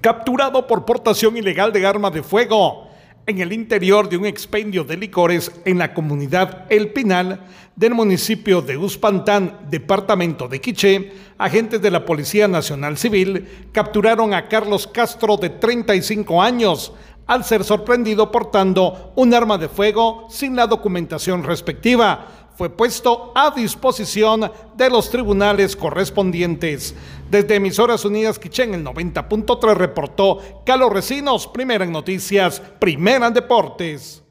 capturado por portación ilegal de arma de fuego en el interior de un expendio de licores en la comunidad El Pinal del municipio de Uspantán, departamento de Quiché, agentes de la Policía Nacional Civil capturaron a Carlos Castro de 35 años al ser sorprendido portando un arma de fuego sin la documentación respectiva fue puesto a disposición de los tribunales correspondientes. Desde Emisoras Unidas Quichén, el 90.3 reportó Carlos Recinos, primera en noticias, primera en deportes.